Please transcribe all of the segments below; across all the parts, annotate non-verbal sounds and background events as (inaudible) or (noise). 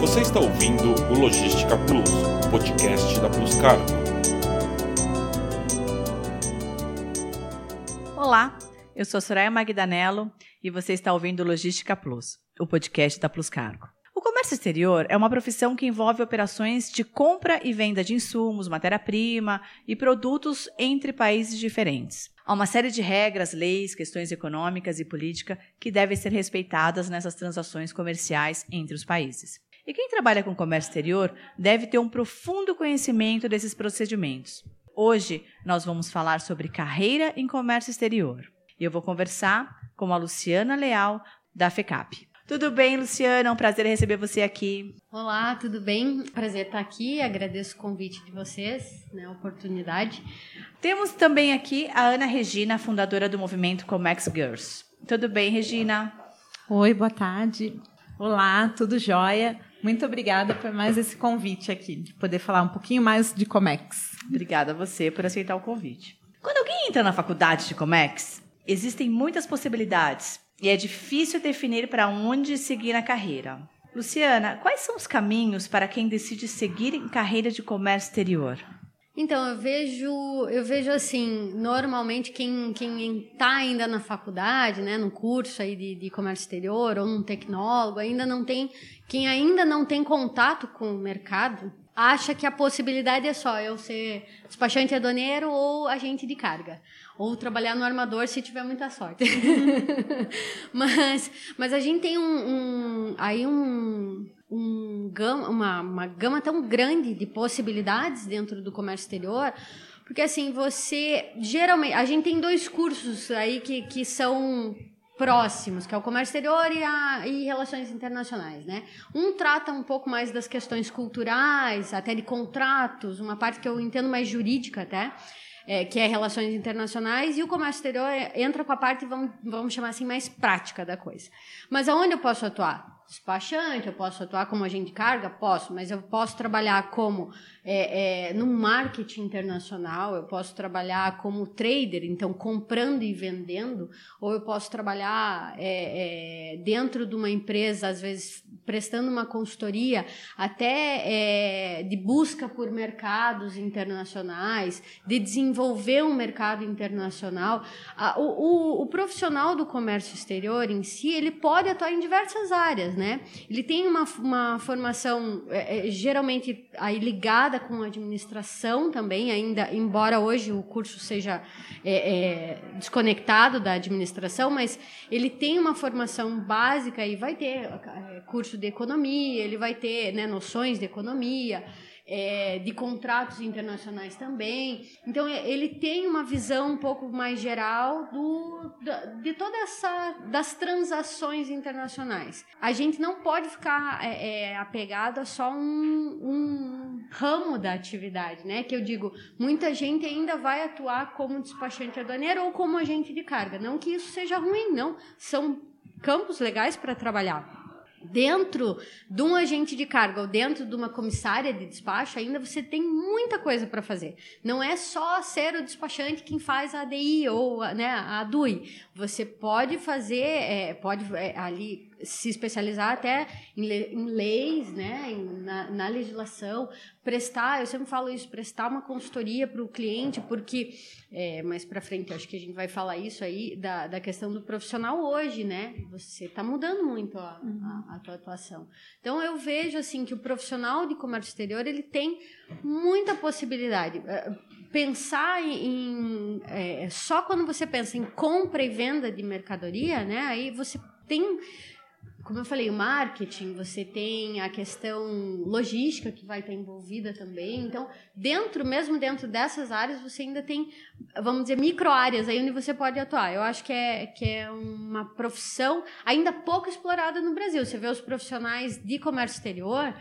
Você está ouvindo o Logística Plus, podcast da Plus Cargo. Olá, eu sou Soraya Magdanello e você está ouvindo o Logística Plus, o podcast da Plus Cargo. O comércio exterior é uma profissão que envolve operações de compra e venda de insumos, matéria-prima e produtos entre países diferentes. Há uma série de regras, leis, questões econômicas e política que devem ser respeitadas nessas transações comerciais entre os países. E quem trabalha com comércio exterior deve ter um profundo conhecimento desses procedimentos. Hoje nós vamos falar sobre carreira em comércio exterior. E eu vou conversar com a Luciana Leal, da FECAP. Tudo bem, Luciana? É um prazer receber você aqui. Olá, tudo bem? Prazer estar aqui. Agradeço o convite de vocês, né, a oportunidade. Temos também aqui a Ana Regina, fundadora do movimento Comex Girls. Tudo bem, Regina? Oi, boa tarde. Olá, tudo jóia? Muito obrigada por mais esse convite aqui, de poder falar um pouquinho mais de Comex. Obrigada a você por aceitar o convite. Quando alguém entra na faculdade de Comex, existem muitas possibilidades e é difícil definir para onde seguir na carreira. Luciana, quais são os caminhos para quem decide seguir em carreira de comércio exterior? Então, eu vejo, eu vejo assim, normalmente quem quem está ainda na faculdade, né, no curso aí de, de comércio exterior ou um tecnólogo, ainda não tem, quem ainda não tem contato com o mercado, acha que a possibilidade é só eu ser despachante aduaneiro ou agente de carga. Ou trabalhar no armador se tiver muita sorte. (laughs) mas, mas a gente tem um, um aí um, um gama, uma, uma gama tão grande de possibilidades dentro do comércio exterior, porque assim, você geralmente. A gente tem dois cursos aí que, que são próximos, que é o comércio exterior e, a, e relações internacionais, né? Um trata um pouco mais das questões culturais, até de contratos, uma parte que eu entendo mais jurídica até, é, que é relações internacionais, e o comércio exterior entra com a parte, vamos, vamos chamar assim, mais prática da coisa. Mas aonde eu posso atuar? Despachante, eu posso atuar como agente de carga? Posso, mas eu posso trabalhar como é, é, no marketing internacional, eu posso trabalhar como trader, então comprando e vendendo, ou eu posso trabalhar é, é dentro de uma empresa, às vezes prestando uma consultoria, até é, de busca por mercados internacionais, de desenvolver um mercado internacional. O, o, o profissional do comércio exterior em si, ele pode atuar em diversas áreas, né? Ele tem uma, uma formação é, é, geralmente aí ligada com administração também, ainda embora hoje o curso seja é, é, desconectado da administração, mas ele tem uma formação básica e vai ter é, curso de economia, ele vai ter né, noções de economia é, de contratos internacionais também. Então é, ele tem uma visão um pouco mais geral do, de toda essa das transações internacionais. A gente não pode ficar é, é, apegado a só um, um ramo da atividade, né? Que eu digo, muita gente ainda vai atuar como despachante aduaneiro ou como agente de carga. Não que isso seja ruim, não. São campos legais para trabalhar dentro de um agente de carga ou dentro de uma comissária de despacho, ainda você tem muita coisa para fazer. Não é só ser o despachante quem faz a ADI ou né, a DUI. Você pode fazer, é, pode é, ali se especializar até em, le, em leis, né, em, na, na, legislação, prestar, eu sempre falo isso, prestar uma consultoria para o cliente, porque é, mais para frente acho que a gente vai falar isso aí da, da questão do profissional hoje, né? Você está mudando muito a, a, a tua atuação. Então eu vejo assim que o profissional de comércio exterior ele tem muita possibilidade. É, pensar em é, só quando você pensa em compra e venda de mercadoria, né? Aí você tem como eu falei, o marketing, você tem a questão logística que vai estar envolvida também. Então, dentro, mesmo dentro dessas áreas, você ainda tem, vamos dizer, micro áreas aí onde você pode atuar. Eu acho que é, que é uma profissão ainda pouco explorada no Brasil. Você vê os profissionais de comércio exterior,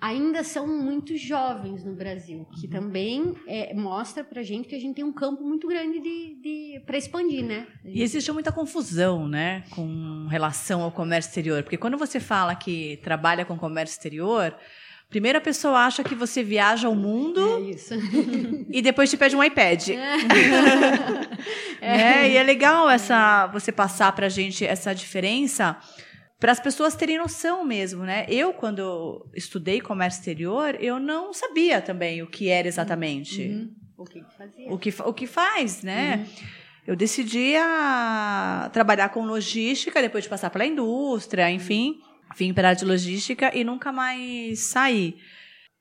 ainda são muito jovens no Brasil, que também é, mostra para gente que a gente tem um campo muito grande de, de para expandir, né? E existe muita confusão, né, com relação ao comércio exterior, porque quando você fala que trabalha com comércio exterior, Primeiro a pessoa acha que você viaja ao mundo é e depois te pede um iPad. É. (laughs) é. e é legal essa você passar para a gente essa diferença para as pessoas terem noção mesmo, né? Eu, quando estudei comércio exterior, eu não sabia também o que era exatamente. Uhum. O que fazia? O que, o que faz, né? Uhum. Eu decidi a trabalhar com logística, depois de passar pela indústria, enfim. Vim para a área de logística e nunca mais saí.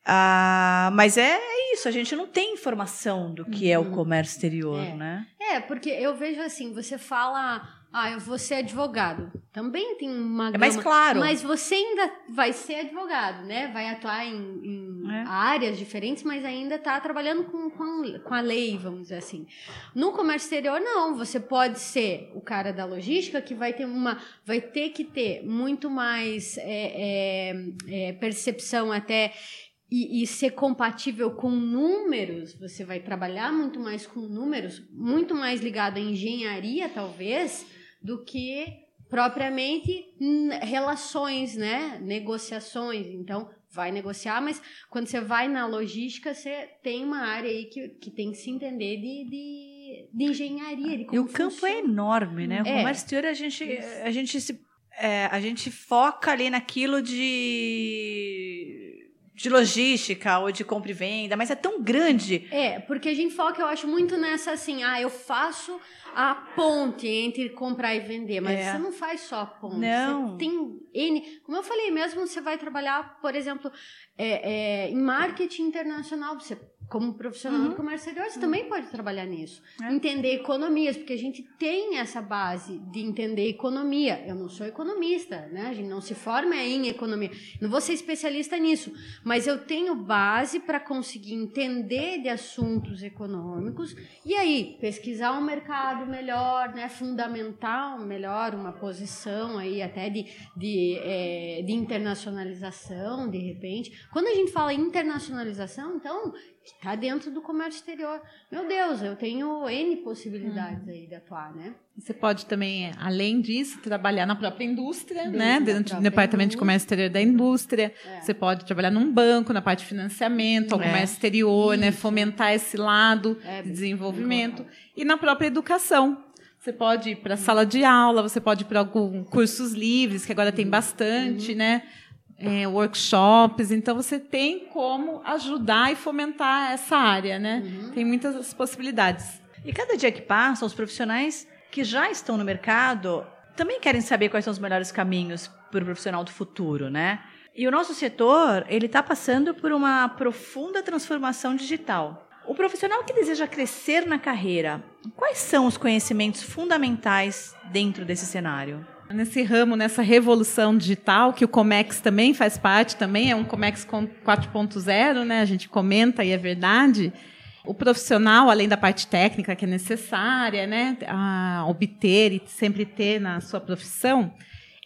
Ah, mas é isso, a gente não tem informação do que é o comércio exterior, É. né? É, porque eu vejo assim, você fala, ah, eu vou ser advogado. Também tem uma É mais claro. Mas você ainda vai ser advogado, né? Vai atuar em, em É. áreas diferentes, mas ainda está trabalhando com, com, com a lei, vamos dizer assim. No comércio exterior, não. Você pode ser o cara da logística que vai ter uma. Vai ter que ter muito mais é, é, é, percepção até. E, e ser compatível com números, você vai trabalhar muito mais com números, muito mais ligado à engenharia, talvez, do que propriamente relações, né? Negociações. Então, vai negociar, mas quando você vai na logística, você tem uma área aí que, que tem que se entender de, de, de engenharia. De E o campo é funciona. enorme, né? O É. comércio exterior, a gente, a gente se. é, a gente foca ali naquilo de. De logística ou de compra e venda, mas é tão grande. É, porque a gente foca, eu acho, muito nessa assim, ah, eu faço a ponte entre comprar e vender, mas É. você não faz só a ponte. Não. Você tem N. Como eu falei, mesmo você vai trabalhar, por exemplo, é, é, em marketing internacional, você. Como profissional Uhum. do comércio exterior, você também pode trabalhar nisso. É. Entender economias, porque a gente tem essa base de entender economia. Eu não sou economista, né? A gente não se forma em economia. Não vou ser especialista nisso, mas eu tenho base para conseguir entender de assuntos econômicos e aí pesquisar um mercado melhor, né? Fundamentar melhor uma posição aí até de, de, eh, de internacionalização, de repente. Quando a gente fala internacionalização, então está dentro do comércio exterior. Meu Deus, eu tenho N possibilidades aí de atuar, né? Você pode também, além disso, trabalhar na própria indústria, Dentro né? Dentro do departamento de comércio exterior da indústria. É. Você pode trabalhar num banco, na parte de financiamento, ao É. comércio exterior, né? Isso. Fomentar esse lado É, de desenvolvimento. E na própria educação. Você pode ir para a sala de aula, você pode ir para alguns cursos livres, que agora tem bastante, né? É, workshops. Então, você tem como ajudar e fomentar essa área, né? Tem muitas possibilidades. E cada dia que passa, os profissionais que já estão no mercado também querem saber quais são os melhores caminhos para o profissional do futuro, né? E o nosso setor, ele está passando por uma profunda transformação digital. O profissional que deseja crescer na carreira, quais são os conhecimentos fundamentais dentro desse cenário? Nesse ramo, nessa revolução digital, que o Comex também faz parte, também é um Comex com 4.0, né? A gente comenta e é verdade. O profissional, além da parte técnica que é necessária, né, a obter e sempre ter na sua profissão,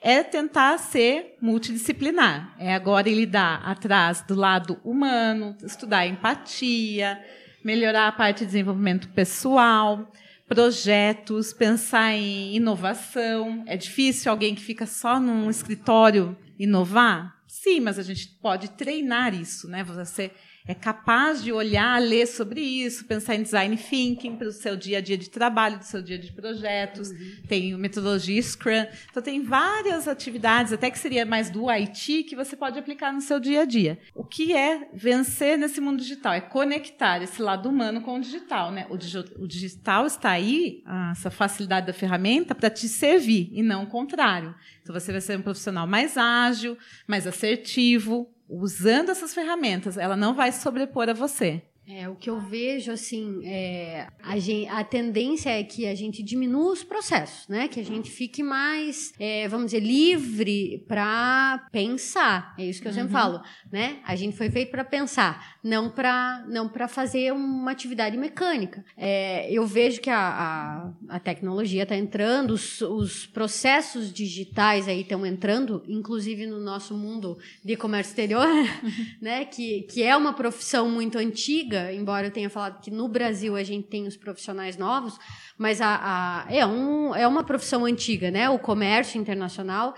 é tentar ser multidisciplinar. É agora lidar atrás do lado humano, estudar empatia, melhorar a parte de desenvolvimento pessoal, projetos, pensar em inovação. É difícil alguém que fica só num escritório inovar? Sim, mas a gente pode treinar isso, né? Você é capaz de olhar, ler sobre isso, pensar em design thinking para o seu dia a dia de trabalho, do seu dia de projetos. Tem o metodologia Scrum. Então, tem várias atividades, até que seria mais do IT, que você pode aplicar no seu dia a dia. O que é vencer nesse mundo digital? É conectar esse lado humano com o digital. Né? O, digi- o digital está aí, essa facilidade da ferramenta, para te servir, e não o contrário. Então, você vai ser um profissional mais ágil, mais assertivo, usando essas ferramentas, ela não vai se sobrepor a você. É, o que eu vejo, assim, é, a, gen- a tendência é que a gente diminua os processos, né? Que a gente fique mais, é, vamos dizer, livre para pensar. É isso que eu sempre falo, né? A gente foi feito para pensar, não para não fazer uma atividade mecânica. É, eu vejo que a, a, a tecnologia está entrando, os, os processos digitais aí estão entrando, inclusive no nosso mundo de comércio exterior, (laughs) né? Que, que é uma profissão muito antiga, embora eu tenha falado que no Brasil a gente tem os profissionais novos, mas a, a- é, um, é uma profissão antiga, né? O comércio internacional.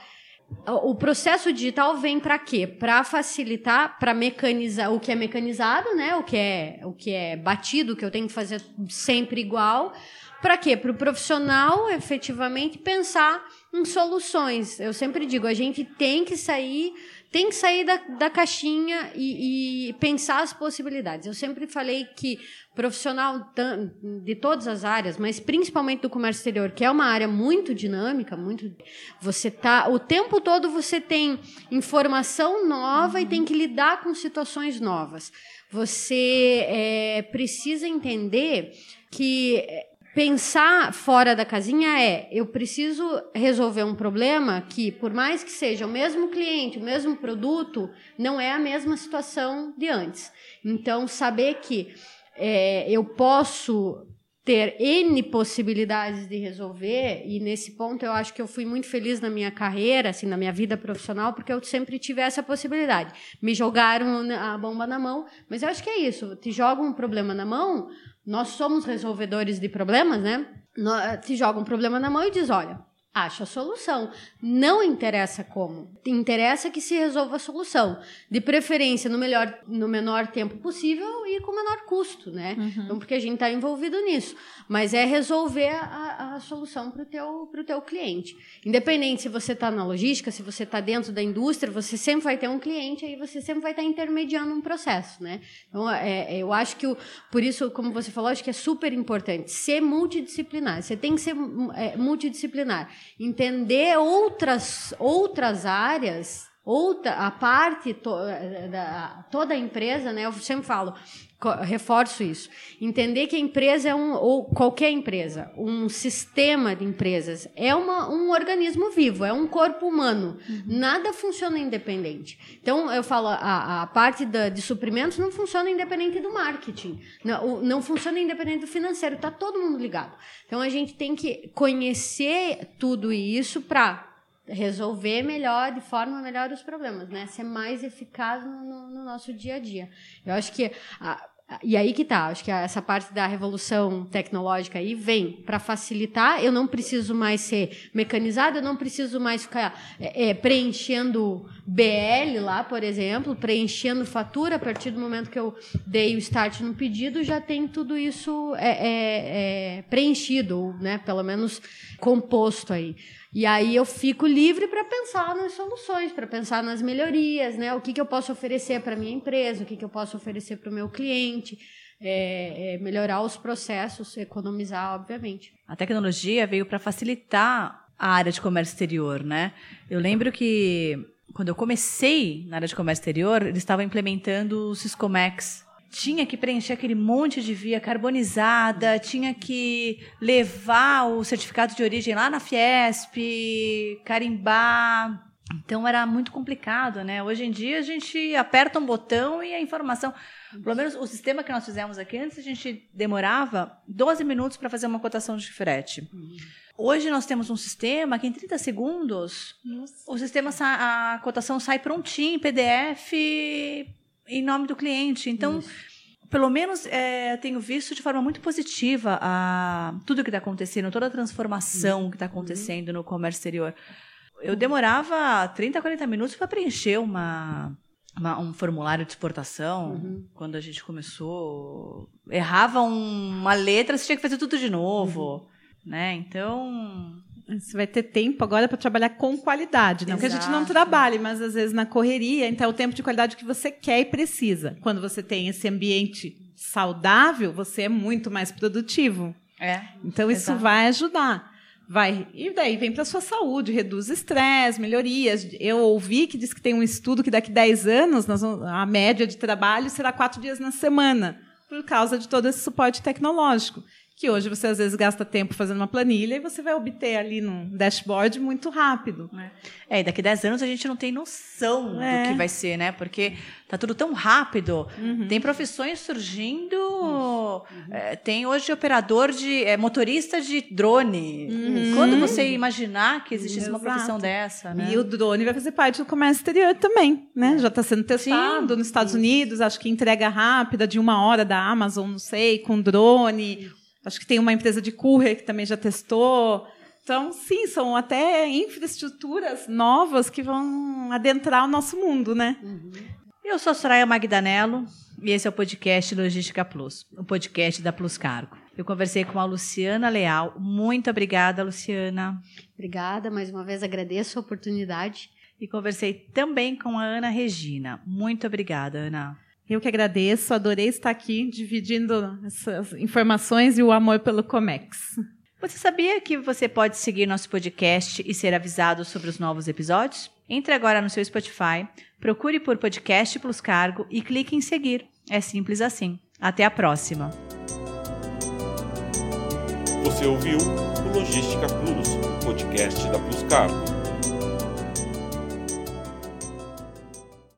O processo digital vem para quê? Para facilitar, para mecanizar o que é mecanizado, né? O que é, o que é batido, que eu tenho que fazer sempre igual, Para quê? Para o profissional efetivamente pensar em soluções. Eu sempre digo, a gente tem que sair tem que sair da, da caixinha e, e, pensar as possibilidades. Eu sempre falei que profissional de todas as áreas, mas principalmente do comércio exterior, que é uma área muito dinâmica, muito você tá o tempo todo você tem informação nova uhum. e tem que lidar com situações novas. Você é, precisa entender que pensar fora da casinha é eu preciso resolver um problema que, por mais que seja o mesmo cliente, o mesmo produto, não é a mesma situação de antes. Então, saber que é, eu posso ter N possibilidades de resolver, e nesse ponto eu acho que eu fui muito feliz na minha carreira, assim, na minha vida profissional, porque eu sempre tive essa possibilidade. Me jogaram a bomba na mão, mas eu acho que é isso, te jogam um problema na mão, nós somos resolvedores de problemas, né? Te joga um problema na mão e diz: olha, acha a solução. Não interessa como. Interessa que se resolva a solução. De preferência no, melhor, no menor tempo possível e com menor custo, né? Uhum. Então, porque a gente está envolvido nisso. Mas é resolver a, a solução para o teu, teu cliente. Independente se você está na logística, se você está dentro da indústria, você sempre vai ter um cliente e você sempre vai estar tá intermediando um processo, né? Então, é, é, eu acho que, o, por isso, como você falou, acho que é super importante ser multidisciplinar. Você tem que ser é, multidisciplinar entender outras, outras áreas, outra, a parte to, da toda a empresa, né? Eu sempre falo, reforço isso. Entender que a empresa é um, ou qualquer empresa, um sistema de empresas, é uma, um organismo vivo, é um corpo humano. Uhum. Nada funciona independente. Então, eu falo, a, a parte da, de suprimentos não funciona independente do marketing, não, não funciona independente do financeiro, está todo mundo ligado. Então, a gente tem que conhecer tudo isso para resolver melhor, de forma melhor os problemas, né? Ser mais eficaz no, no, no nosso dia a dia. Eu acho que a, e aí que tá, acho que essa parte da revolução tecnológica aí vem para facilitar. Eu não preciso mais ser mecanizado, eu não preciso mais ficar é, é preenchendo BL lá, por exemplo, preenchendo fatura. A partir do momento que eu dei o start no pedido, já tem tudo isso é, é, é preenchido, né? Pelo menos composto aí. E aí eu fico livre para pensar nas soluções, para pensar nas melhorias, né? O que, que eu posso oferecer para minha empresa, o que, que eu posso oferecer para o meu cliente, é, é melhorar os processos, economizar, obviamente. A tecnologia veio para facilitar a área de comércio exterior, né? Eu lembro que quando eu comecei na área de comércio exterior, eles estavam implementando o Syscomex tinha que preencher aquele monte de via carbonizada, tinha que levar o certificado de origem lá na Fiesp, carimbar. Então era muito complicado, né? Hoje em dia a gente aperta um botão e a informação. Pelo menos o sistema que nós fizemos aqui, antes a gente demorava 12 minutos para fazer uma cotação de frete. Hoje nós temos um sistema que em 30 segundos Nossa. o sistema a cotação sai prontinho, PDF, em nome do cliente. Então, Isso. pelo menos é, tenho visto de forma muito positiva a, tudo que está acontecendo, toda a transformação uhum. que está acontecendo no comércio exterior. Eu demorava 30, 40 minutos para preencher uma, uma, um formulário de exportação. Uhum. Quando a gente começou, errava um, uma letra, você tinha que fazer tudo de novo. Uhum. Né? Então, você vai ter tempo agora para trabalhar com qualidade. Não Exato. que a gente não trabalhe, mas às vezes na correria, então é o tempo de qualidade que você quer e precisa. Quando você tem esse ambiente saudável, você é muito mais produtivo. É. Então isso Exato. vai ajudar. Vai. E daí vem para a sua saúde, reduz estresse, melhorias. Eu ouvi que diz que tem um estudo que daqui a 10 anos a média de trabalho será quatro dias na semana, por causa de todo esse suporte tecnológico que hoje você às vezes gasta tempo fazendo uma planilha e você vai obter ali no dashboard muito rápido. É, é e daqui a 10 anos a gente não tem noção é. do que vai ser, né? Porque tá tudo tão rápido. Uhum. Tem profissões surgindo. Uhum. É, tem hoje operador de. É, motorista de drone. Uhum. Quando você imaginar que existisse Exato. uma profissão dessa, né? E o drone vai fazer parte do comércio exterior também, né? Já está sendo testado Sim. nos Estados Unidos, acho que entrega rápida de uma hora da Amazon, não sei, com drone. Acho que tem uma empresa de courier que também já testou. Então, sim, são até infraestruturas novas que vão adentrar o nosso mundo, né? Uhum. Eu sou Soraya Magdanello e esse é o podcast Logística Plus, o podcast da Plus Cargo. Eu conversei com a Luciana Leal. Muito obrigada, Luciana. Obrigada, mais uma vez agradeço a oportunidade. E conversei também com a Ana Regina. Muito obrigada, Ana. Eu que agradeço, adorei estar aqui dividindo essas informações e o amor pelo Comex. Você sabia que você pode seguir nosso podcast e ser avisado sobre os novos episódios? Entre agora no seu Spotify, procure por Podcast Plus Cargo e clique em seguir. É simples assim. Até a próxima. Você ouviu o Logística Plus, podcast da Plus Cargo.